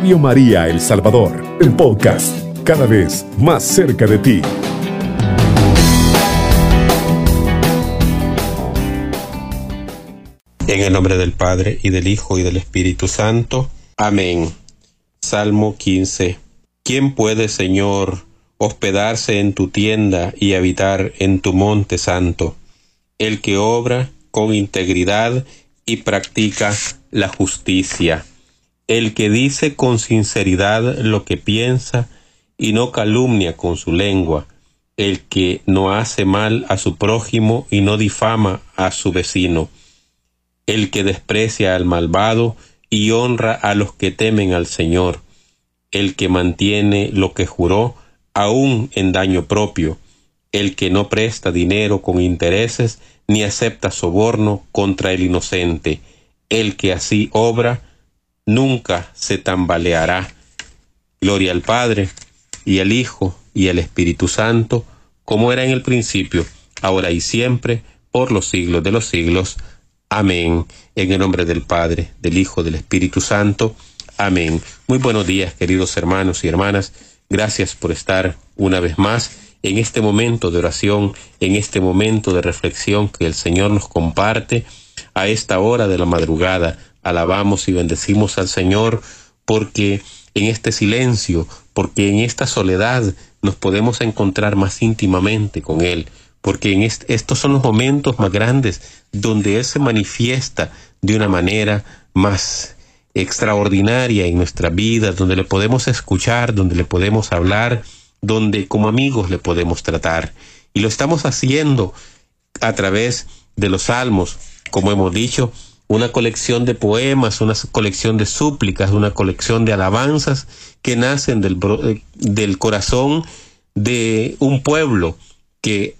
María El Salvador, el podcast, cada vez más cerca de ti. En el nombre del Padre, y del Hijo, y del Espíritu Santo. Amén. Salmo 15. ¿Quién puede, Señor, hospedarse en tu tienda y habitar en tu monte santo? El que obra con integridad y practica la justicia. El que dice con sinceridad lo que piensa y no calumnia con su lengua. El que no hace mal a su prójimo y no difama a su vecino. El que desprecia al malvado y honra a los que temen al Señor, el que mantiene lo que juró, aun en daño propio, el que no presta dinero con intereses ni acepta soborno contra el inocente, el que así obra, nunca se tambaleará. Gloria al Padre, y al Hijo, y al Espíritu Santo, como era en el principio, ahora y siempre, por los siglos de los siglos. Amén. En el nombre del Padre, del Hijo, del Espíritu Santo. Amén. Muy buenos días, queridos hermanos y hermanas. Gracias por estar una vez más en este momento de oración, en este momento de reflexión que el Señor nos comparte a esta hora de la madrugada. Alabamos y bendecimos al Señor porque en este silencio, porque en esta soledad nos podemos encontrar más íntimamente con Él porque en estos son los momentos más grandes donde Él se manifiesta de una manera más extraordinaria en nuestra vida, donde le podemos escuchar, donde le podemos hablar, donde como amigos le podemos tratar. Y lo estamos haciendo a través de los salmos, como hemos dicho, una colección de poemas, una colección de súplicas, una colección de alabanzas que nacen del, del corazón de un pueblo que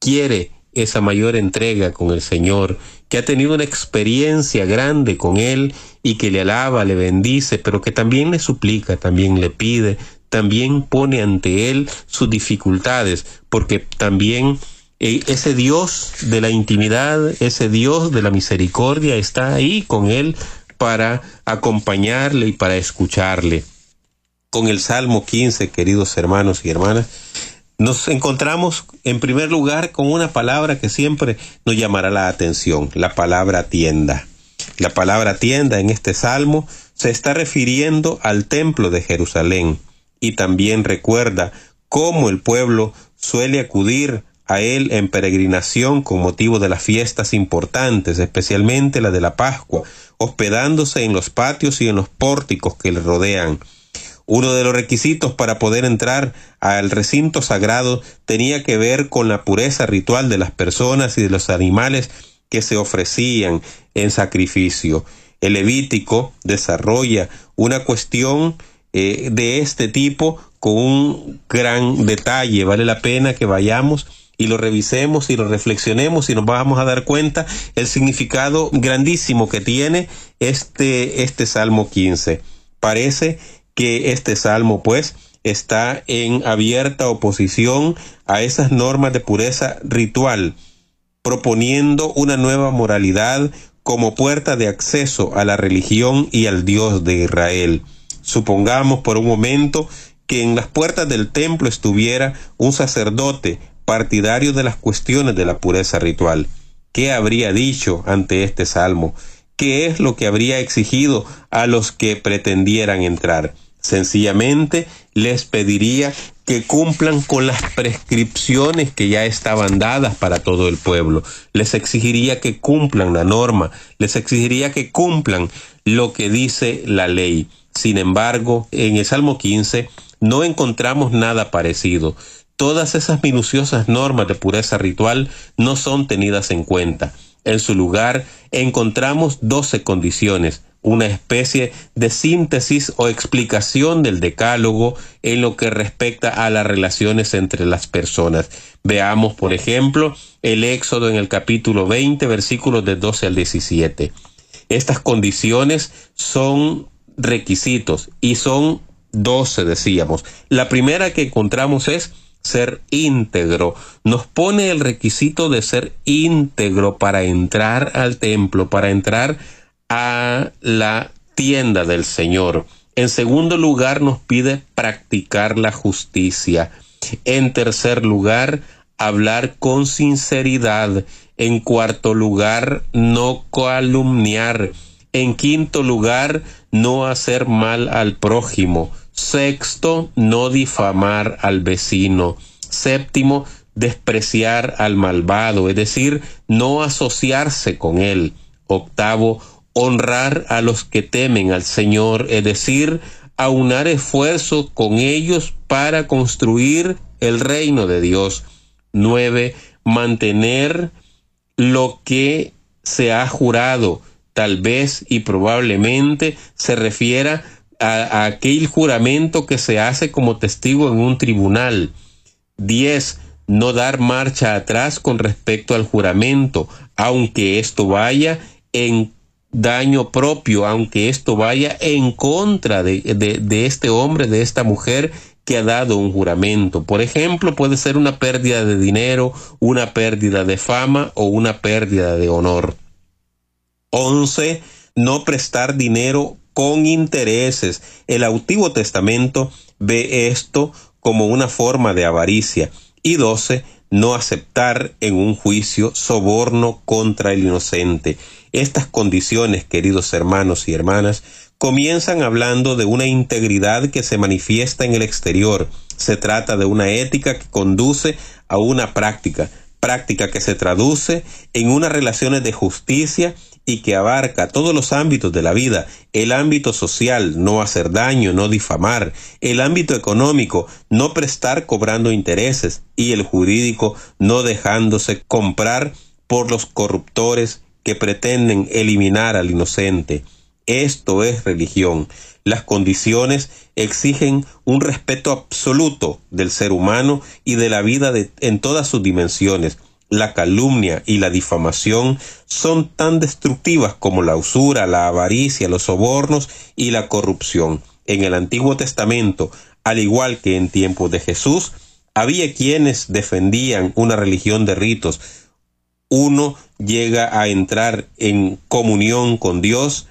quiere esa mayor entrega con el Señor, que ha tenido una experiencia grande con Él y que le alaba, le bendice, pero que también le suplica, también le pide, también pone ante Él sus dificultades, porque también eh, ese Dios de la intimidad, ese Dios de la misericordia está ahí con Él para acompañarle y para escucharle. Con el Salmo 15, queridos hermanos y hermanas, nos encontramos en primer lugar con una palabra que siempre nos llamará la atención, la palabra tienda. La palabra tienda en este salmo se está refiriendo al templo de Jerusalén y también recuerda cómo el pueblo suele acudir a él en peregrinación con motivo de las fiestas importantes, especialmente la de la Pascua, hospedándose en los patios y en los pórticos que le rodean uno de los requisitos para poder entrar al recinto sagrado tenía que ver con la pureza ritual de las personas y de los animales que se ofrecían en sacrificio. El Levítico desarrolla una cuestión eh, de este tipo con un gran detalle. Vale la pena que vayamos y lo revisemos y lo reflexionemos y nos vamos a dar cuenta el significado grandísimo que tiene este, este Salmo 15. Parece que este salmo pues está en abierta oposición a esas normas de pureza ritual, proponiendo una nueva moralidad como puerta de acceso a la religión y al Dios de Israel. Supongamos por un momento que en las puertas del templo estuviera un sacerdote partidario de las cuestiones de la pureza ritual. ¿Qué habría dicho ante este salmo? ¿Qué es lo que habría exigido a los que pretendieran entrar? Sencillamente les pediría que cumplan con las prescripciones que ya estaban dadas para todo el pueblo. Les exigiría que cumplan la norma, les exigiría que cumplan lo que dice la ley. Sin embargo, en el Salmo 15 no encontramos nada parecido. Todas esas minuciosas normas de pureza ritual no son tenidas en cuenta. En su lugar encontramos doce condiciones, una especie de síntesis o explicación del decálogo en lo que respecta a las relaciones entre las personas. Veamos, por ejemplo, el Éxodo en el capítulo 20, versículos de 12 al 17. Estas condiciones son requisitos y son 12, decíamos. La primera que encontramos es ser íntegro. Nos pone el requisito de ser íntegro para entrar al templo, para entrar a la tienda del Señor. En segundo lugar, nos pide practicar la justicia. En tercer lugar, hablar con sinceridad. En cuarto lugar, no calumniar. En quinto lugar, no hacer mal al prójimo. Sexto, no difamar al vecino. Séptimo, despreciar al malvado, es decir, no asociarse con él. Octavo, honrar a los que temen al Señor, es decir, aunar esfuerzos con ellos para construir el reino de Dios. Nueve, mantener lo que se ha jurado, tal vez y probablemente se refiera aquel juramento que se hace como testigo en un tribunal. Diez, no dar marcha atrás con respecto al juramento, aunque esto vaya en daño propio, aunque esto vaya en contra de, de, este hombre, de esta mujer que ha dado un juramento. Por ejemplo, puede ser una pérdida de dinero, una pérdida de fama o una pérdida de honor. Once, no prestar dinero con intereses. El Antiguo Testamento ve esto como una forma de avaricia y 12. No aceptar en un juicio soborno contra el inocente. Estas condiciones, queridos hermanos y hermanas, comienzan hablando de una integridad que se manifiesta en el exterior. Se trata de una ética que conduce a una práctica, práctica que se traduce en unas relaciones de justicia y que abarca todos los ámbitos de la vida, el ámbito social, no hacer daño, no difamar, el ámbito económico, no prestar cobrando intereses y el jurídico, no dejándose comprar por los corruptores que pretenden eliminar al inocente. Esto es religión. Las condiciones exigen un respeto absoluto del ser humano y de la vida en todas sus dimensiones la calumnia y la difamación son tan destructivas como la usura, la avaricia, los sobornos y la corrupción. En el Antiguo Testamento, al igual que en tiempos de Jesús, había quienes defendían una religión de ritos. Uno llega a entrar en comunión con Dios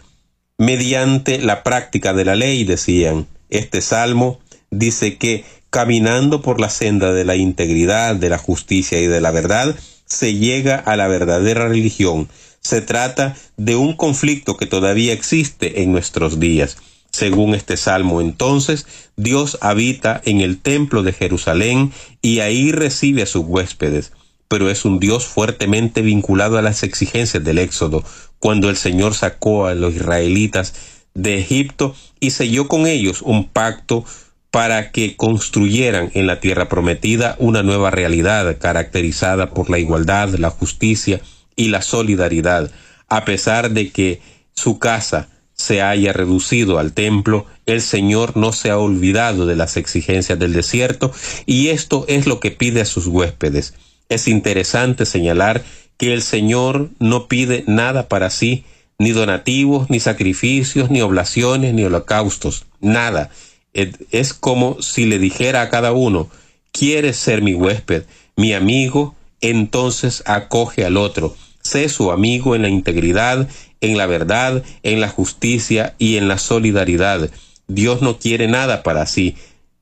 mediante la práctica de la ley, decían. Este salmo dice que caminando por la senda de la integridad, de la justicia y de la verdad, se llega a la verdadera religión. Se trata de un conflicto que todavía existe en nuestros días. Según este salmo entonces, Dios habita en el templo de Jerusalén y ahí recibe a sus huéspedes, pero es un Dios fuertemente vinculado a las exigencias del Éxodo, cuando el Señor sacó a los israelitas de Egipto y selló con ellos un pacto para que construyeran en la tierra prometida una nueva realidad caracterizada por la igualdad, la justicia y la solidaridad. A pesar de que su casa se haya reducido al templo, el Señor no se ha olvidado de las exigencias del desierto y esto es lo que pide a sus huéspedes. Es interesante señalar que el Señor no pide nada para sí, ni donativos, ni sacrificios, ni oblaciones, ni holocaustos, nada es como si le dijera a cada uno, ¿quieres ser mi huésped, mi amigo? Entonces acoge al otro. Sé su amigo en la integridad, en la verdad, en la justicia y en la solidaridad. Dios no quiere nada para sí.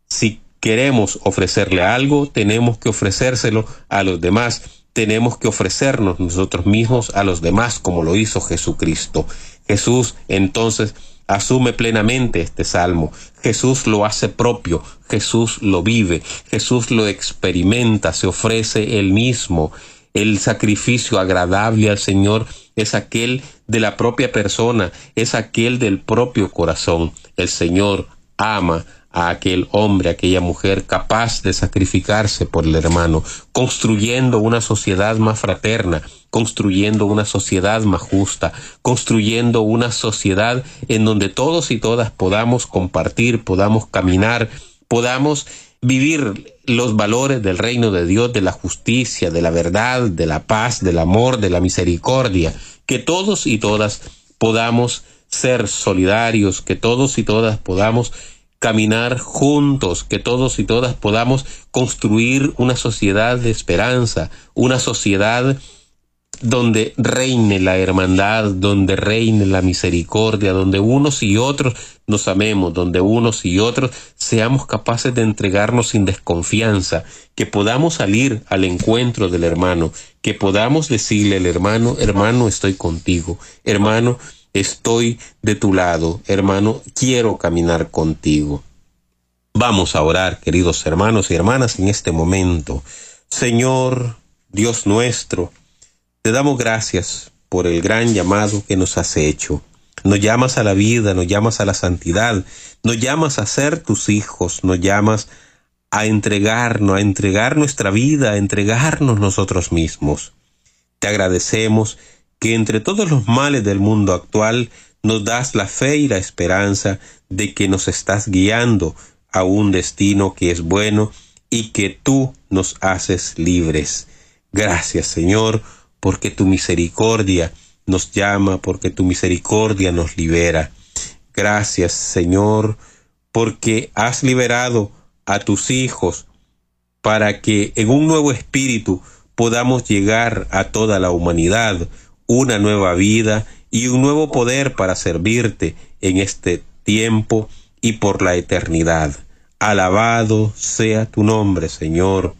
Si queremos ofrecerle algo, tenemos que ofrecérselo a los demás. Tenemos que ofrecernos nosotros mismos a los demás como lo hizo Jesucristo. Jesús entonces asume plenamente este salmo. Jesús lo hace propio, Jesús lo vive, Jesús lo experimenta, se ofrece él mismo. El sacrificio agradable al Señor es aquel de la propia persona, es aquel del propio corazón. El Señor ama a aquel hombre, a aquella mujer capaz de sacrificarse por el hermano, construyendo una sociedad más fraterna, construyendo una sociedad más justa, construyendo una sociedad en donde todos y todas podamos compartir, podamos caminar, podamos vivir los valores del reino de Dios, de la justicia, de la verdad, de la paz, del amor, de la misericordia, que todos y todas podamos ser solidarios, que todos y todas podamos caminar juntos, que todos y todas podamos construir una sociedad de esperanza, una sociedad donde reine la hermandad, donde reine la misericordia, donde unos y otros nos amemos, donde unos y otros seamos capaces de entregarnos sin desconfianza, que podamos salir al encuentro del hermano, que podamos decirle al hermano, hermano, estoy contigo, hermano, estoy de tu lado, hermano, quiero caminar contigo. Vamos a orar, queridos hermanos y hermanas, en este momento. Señor, Dios nuestro, te damos gracias por el gran llamado que nos has hecho. Nos llamas a la vida, nos llamas a la santidad, nos llamas a ser tus hijos, nos llamas a entregarnos, a entregar nuestra vida, a entregarnos nosotros mismos. Te agradecemos que entre todos los males del mundo actual nos das la fe y la esperanza de que nos estás guiando a un destino que es bueno y que tú nos haces libres. Gracias Señor porque tu misericordia nos llama, porque tu misericordia nos libera. Gracias, Señor, porque has liberado a tus hijos para que en un nuevo espíritu podamos llegar a toda la humanidad, una nueva vida y un nuevo poder para servirte en este tiempo y por la eternidad. Alabado sea tu nombre, Señor,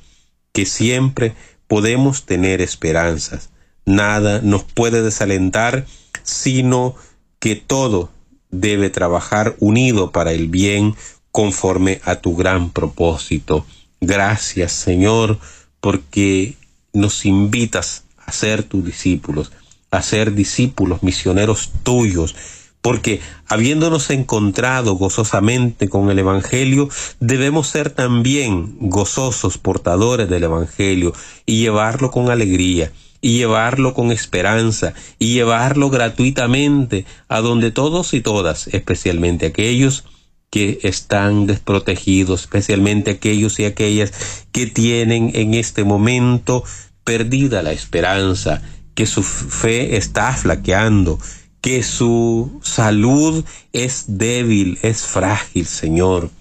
que siempre podemos tener esperanzas. Nada nos puede desalentar, sino que todo debe trabajar unido para el bien conforme a tu gran propósito. Gracias, Señor, porque nos invitas a ser tus discípulos, a ser discípulos misioneros tuyos, porque habiéndonos encontrado gozosamente con el Evangelio, debemos ser también gozosos portadores del Evangelio y llevarlo con alegría y llevarlo con esperanza y llevarlo gratuitamente a donde todos y todas, especialmente aquellos que están desprotegidos, especialmente aquellos y aquellas que tienen en este momento perdida la esperanza, que su fe está flaqueando, que su salud es débil, es frágil, Señor.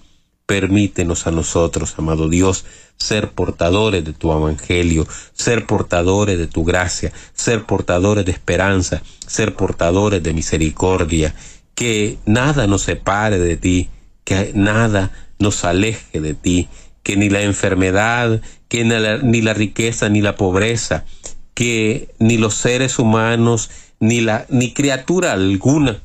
Permítenos a nosotros, amado Dios, ser portadores de tu evangelio, ser portadores de tu gracia, ser portadores de esperanza, ser portadores de misericordia. Que nada nos separe de ti, que nada nos aleje de ti, que ni la enfermedad, que ni la, ni la riqueza, ni la pobreza, que ni los seres humanos, ni la ni criatura alguna,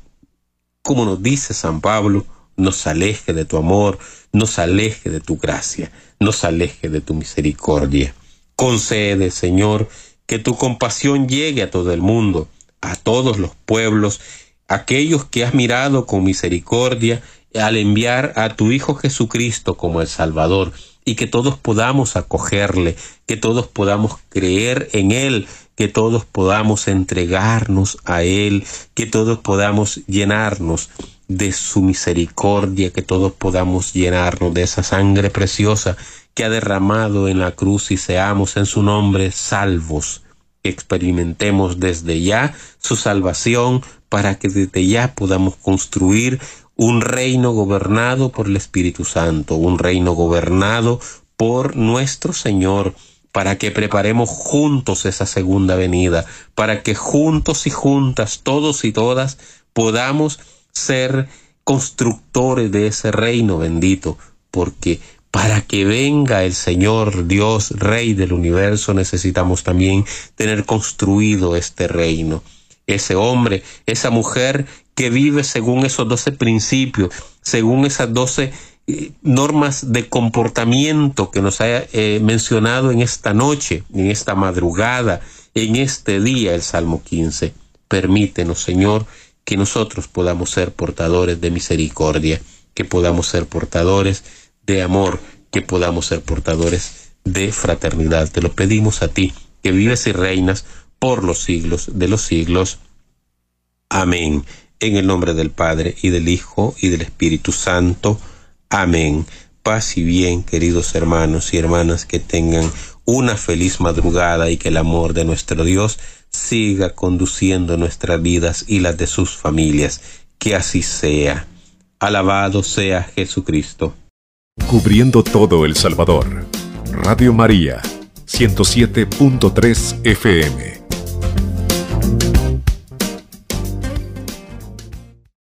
como nos dice San Pablo, nos aleje de tu amor, nos aleje de tu gracia, nos aleje de tu misericordia. Concede, Señor, que tu compasión llegue a todo el mundo, a todos los pueblos, aquellos que has mirado con misericordia al enviar a tu Hijo Jesucristo como el Salvador, y que todos podamos acogerle, que todos podamos creer en Él, que todos podamos entregarnos a Él, que todos podamos llenarnos de su misericordia, que todos podamos llenarnos de esa sangre preciosa que ha derramado en la cruz y seamos en su nombre salvos. Experimentemos desde ya su salvación para que desde ya podamos construir un reino gobernado por el Espíritu Santo, un reino gobernado por nuestro Señor, para que preparemos juntos esa segunda venida, para que juntos y juntas, todos y todas, podamos ser constructores de ese reino bendito, porque para que venga el Señor Dios, Rey del universo, necesitamos también tener construido este reino. Ese hombre, esa mujer que vive según esos doce principios, según esas doce eh, normas de comportamiento que nos ha eh, mencionado en esta noche, en esta madrugada, en este día, el Salmo 15. Permítenos, Señor, que nosotros podamos ser portadores de misericordia, que podamos ser portadores de amor, que podamos ser portadores de fraternidad. Te lo pedimos a ti, que vives y reinas por los siglos de los siglos. Amén. En el nombre del Padre y del Hijo y del Espíritu Santo. Amén. Paz y bien, queridos hermanos y hermanas, que tengan una feliz madrugada y que el amor de nuestro Dios siga conduciendo nuestras vidas y las de sus familias. Que así sea. Alabado sea Jesucristo. Cubriendo todo El Salvador. Radio María, 107.3 FM. you